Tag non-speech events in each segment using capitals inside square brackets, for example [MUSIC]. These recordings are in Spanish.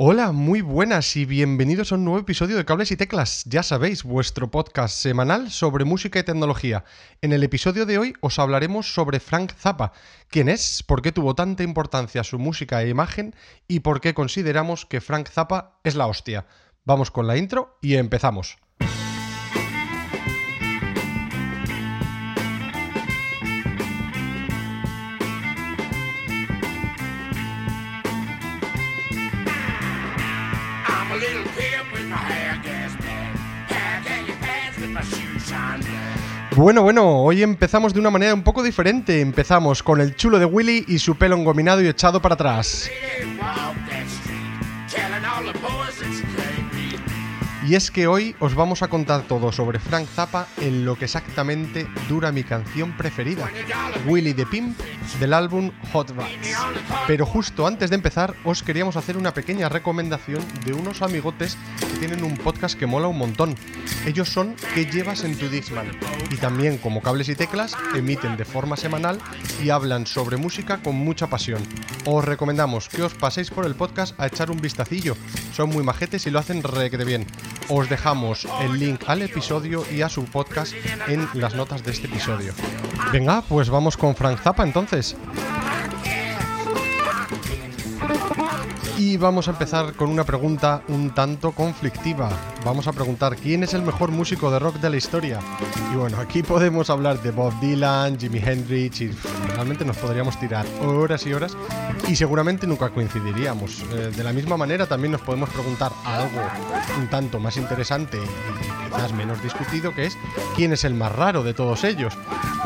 Hola, muy buenas y bienvenidos a un nuevo episodio de Cables y Teclas. Ya sabéis, vuestro podcast semanal sobre música y tecnología. En el episodio de hoy os hablaremos sobre Frank Zappa. ¿Quién es? ¿Por qué tuvo tanta importancia su música e imagen? ¿Y por qué consideramos que Frank Zappa es la hostia? Vamos con la intro y empezamos. Bueno, bueno, hoy empezamos de una manera un poco diferente. Empezamos con el chulo de Willy y su pelo engominado y echado para atrás. Y es que hoy os vamos a contar todo sobre Frank Zappa en lo que exactamente dura mi canción preferida, Willy the Pimp, del álbum Hot Rats. Pero justo antes de empezar, os queríamos hacer una pequeña recomendación de unos amigotes que tienen un podcast que mola un montón. Ellos son ¿Qué llevas en tu Dixman? Y también, como cables y teclas, emiten de forma semanal y hablan sobre música con mucha pasión. Os recomendamos que os paséis por el podcast a echar un vistacillo. Son muy majetes y lo hacen re bien. Os dejamos el link al episodio y a su podcast en las notas de este episodio. Venga, pues vamos con Frank Zappa entonces. Y vamos a empezar con una pregunta un tanto conflictiva. Vamos a preguntar quién es el mejor músico de rock de la historia. Y bueno, aquí podemos hablar de Bob Dylan, Jimi Hendrix y realmente nos podríamos tirar horas y horas y seguramente nunca coincidiríamos. Eh, de la misma manera también nos podemos preguntar algo un tanto más interesante y quizás menos discutido que es quién es el más raro de todos ellos.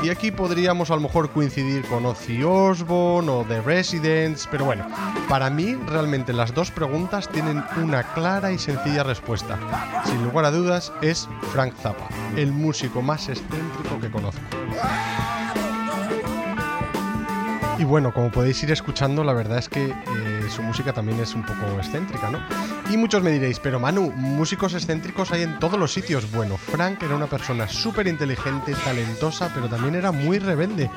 Y aquí podríamos a lo mejor coincidir con Ozzy Osbourne o The Residents, pero bueno, para mí realmente las dos preguntas tienen una clara y sencilla respuesta. Sin lugar a dudas es Frank Zappa, el músico más excéntrico que conozco. Y bueno, como podéis ir escuchando, la verdad es que eh, su música también es un poco excéntrica, ¿no? Y muchos me diréis, pero Manu, músicos excéntricos hay en todos los sitios. Bueno, Frank era una persona súper inteligente, talentosa, pero también era muy rebelde.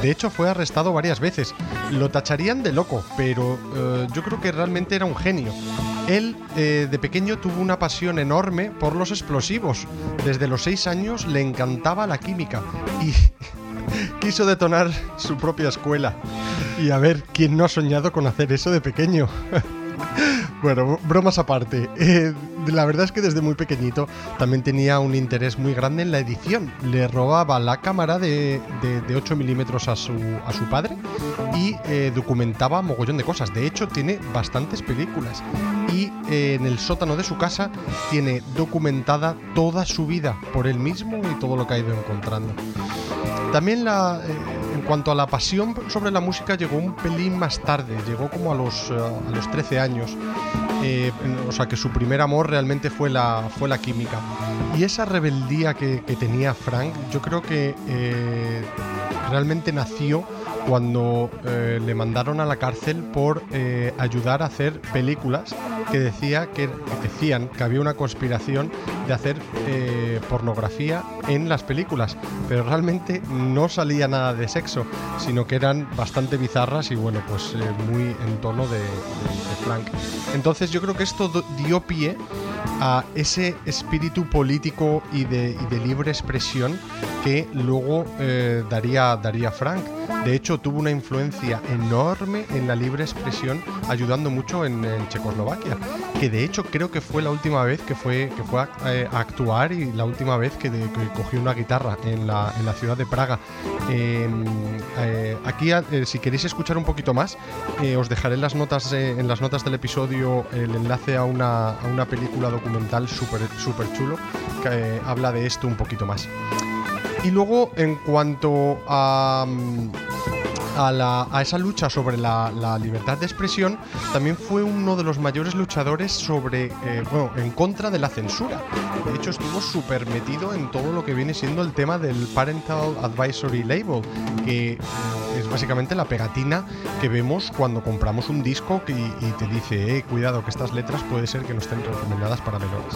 De hecho, fue arrestado varias veces. Lo tacharían de loco, pero eh, yo creo que realmente era un genio. Él, eh, de pequeño, tuvo una pasión enorme por los explosivos. Desde los 6 años le encantaba la química y [LAUGHS] quiso detonar su propia escuela. Y a ver, ¿quién no ha soñado con hacer eso de pequeño? [LAUGHS] Bueno, bromas aparte. eh, la verdad es que desde muy pequeñito también tenía un interés muy grande en la edición. Le robaba la cámara de, de- de 8 milímetros a su, a su padre y eh, documentaba mogollón de cosas. De hecho, tiene bastantes películas. Y eh, en el sótano de su casa tiene documentada toda su vida por él mismo y todo lo que ha ido encontrando. También la, en cuanto a la pasión sobre la música llegó un pelín más tarde, llegó como a los, eh, a los 13 años. Eh, o sea que su primer amor realmente fue la, fue la química. Y esa rebeldía que, que tenía Frank, yo creo que eh, realmente nació cuando eh, le mandaron a la cárcel por eh, ayudar a hacer películas que, decía que, decían que había una conspiración de hacer eh, pornografía en las películas, pero realmente no salía nada de sexo, sino que eran bastante bizarras y bueno, pues eh, muy en tono de, de- Frank. Entonces yo creo que esto dio pie a ese espíritu político y de, libre expresión que luego daría, daría Frank. De hecho, tuvo una influencia enorme en la libre expresión, ayudando mucho en, Checoslovaquia. Que de hecho creo que fue la última vez que fue, que fue a, eh, actuar y la última vez que, cogió una guitarra en la, en la ciudad de Praga. Eh, aquí, eh, si queréis escuchar un poquito más, eh, os dejaré en las notas, en las notas del episodio el enlace a una, a una película documental súper super chulo que habla de esto un poquito más. Y luego, en cuanto a, mm, a, la- a esa lucha sobre la, libertad de expresión, también fue uno de los mayores luchadores sobre, eh, bueno, en contra de la censura. De hecho, estuvo súper metido en todo lo que viene siendo el tema del Parental Advisory Label, que es básicamente la pegatina que vemos cuando compramos un disco y te dice, eh, cuidado, que estas letras puede ser que no estén recomendadas para menores.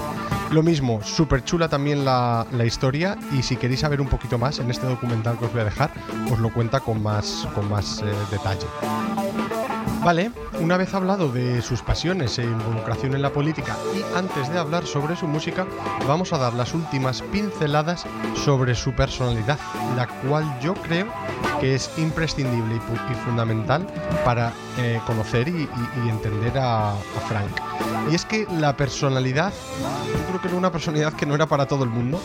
Lo mismo, súper chula también la, la historia y si queréis saber un poquito más en este documental que os voy a dejar, os lo cuenta con más, con más eh, detalle. Vale, una vez hablado de sus pasiones e involucración en la política y antes de hablar sobre su música, vamos a dar las últimas pinceladas sobre su personalidad, la cual yo creo que es imprescindible y, fundamental para eh, conocer y, entender a, a, Frank. Y es que la personalidad, yo creo que era una personalidad que no era para todo el mundo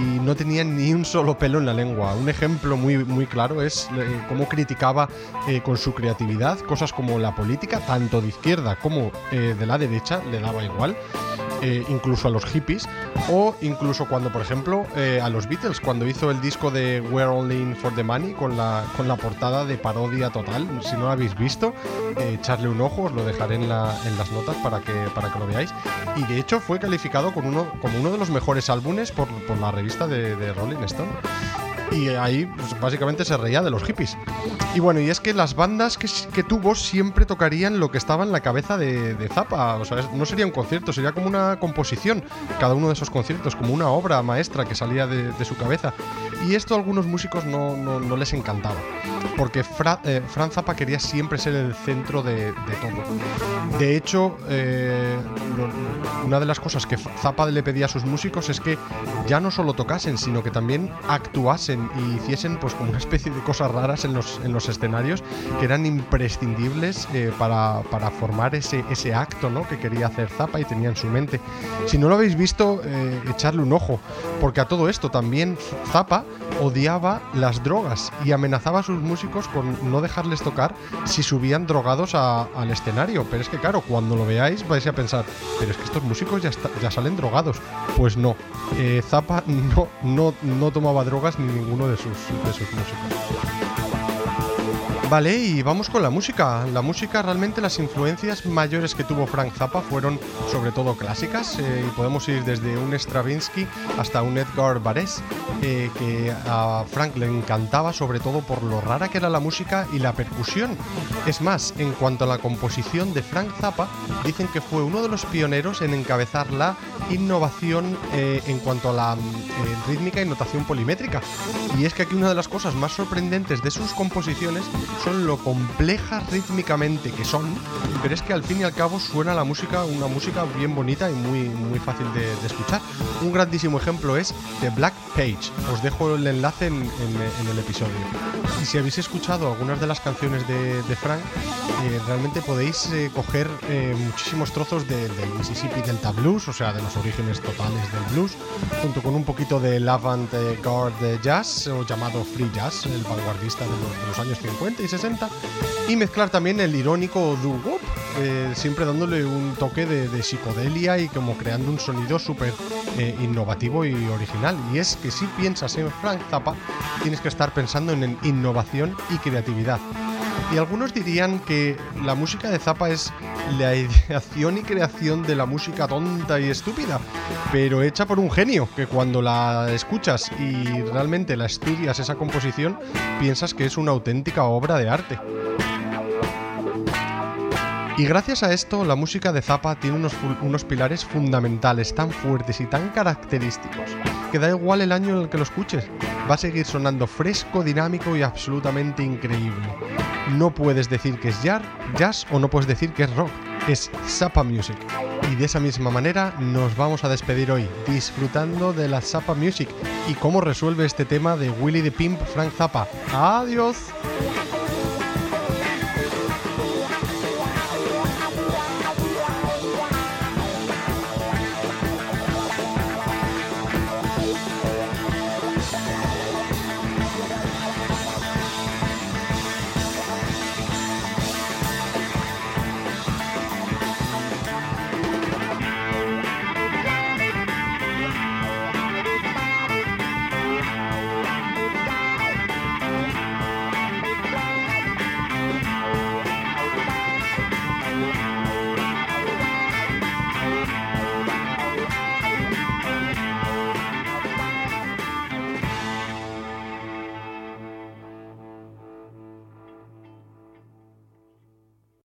y no tenía ni un solo pelo en la lengua. Un ejemplo muy, muy claro es eh, cómo criticaba eh, con su creatividad cosas como la política, tanto de izquierda como de la derecha, le daba igual. Eh, incluso a los hippies, o incluso cuando, por ejemplo, eh, a los Beatles, cuando hizo el disco de We're Only In For The Money con la, con la portada de parodia total. Si no lo habéis visto, eh, echarle un ojo, os lo dejaré en, las notas para que, para que lo veáis. Y de hecho fue calificado como uno, como uno de los mejores álbumes por, la revista de, de Rolling Stone y ahí pues, básicamente se reía de los hippies. Y bueno, y es que las bandas que, tuvo siempre tocarían lo que estaba en la cabeza de, de Zappa, o sea, no sería un concierto, sería como una composición, cada uno de esos conciertos, como una obra maestra que salía de, su cabeza. Y esto a algunos músicos no, no, les encantaba, porque Fra, eh, Franz Zappa quería siempre ser el centro de, de todo. De hecho, eh, una de las cosas que Zappa le pedía a sus músicos es que ya no solo tocasen, sino que también actuasen y hiciesen pues como una especie de cosas raras en los, en los escenarios que eran imprescindibles eh, para, para, formar ese, ese acto ¿no? que quería hacer Zappa y tenía en su mente. Si no lo habéis visto, echarle un ojo, porque a todo esto también Zappa odiaba las drogas y amenazaba a sus músicos con no dejarles tocar si subían drogados al escenario. Pero es que claro, cuando lo veáis vais a pensar, pero es que estos músicos ya, ya salen drogados. Pues no, eh, Zappa [LAUGHS] no, no, no tomaba drogas ni de sus músicos. Vale, y vamos con la música. La música, realmente las influencias mayores que tuvo Frank Zappa fueron sobre todo clásicas eh, y podemos ir desde un Stravinsky hasta un Edgar Varese, eh, que a Frank le encantaba sobre todo por lo rara que era la música y la percusión. Es más, en cuanto a la composición de Frank Zappa, dicen que fue uno de los pioneros en encabezar la innovación eh, en cuanto a la rítmica y notación polimétrica. Y es que aquí una de las cosas más sorprendentes de sus composiciones son lo complejas rítmicamente que son, pero es que al fin y al cabo suena la música, una música bien bonita y muy, muy fácil de, escuchar. Un grandísimo ejemplo es The Black Page. Os dejo el enlace en, el episodio. Y si habéis escuchado algunas de las canciones de, Frank, eh, realmente podéis eh, coger eh, muchísimos trozos del Mississippi Delta Blues, o sea, de los orígenes totales del blues, junto con un poquito de avant-garde jazz, o llamado free jazz, el vanguardista de los, de los años 50 y 60 y mezclar también el irónico doo-wop, eh, siempre dándole un toque de, psicodelia y como creando un sonido súper eh, innovativo y original. Y es que si piensas en Frank Zappa, tienes que estar pensando en innovación y creatividad. Y algunos dirían que la música de Zappa es la ideación y creación de la música tonta y estúpida, pero hecha por un genio, que cuando la escuchas y realmente la estudias esa composición, piensas que es una auténtica obra de arte. Y gracias a esto, la música de Zappa tiene unos, unos, pilares fundamentales tan fuertes y tan característicos que da igual el año en el que lo escuches, va a seguir sonando fresco, dinámico y absolutamente increíble. No puedes decir que es jazz, o no puedes decir que es rock, es Zappa Music. Y de esa misma manera nos vamos a despedir hoy, disfrutando de la Zappa Music y cómo resuelve este tema de Willy the Pimp Frank Zappa. ¡Adiós!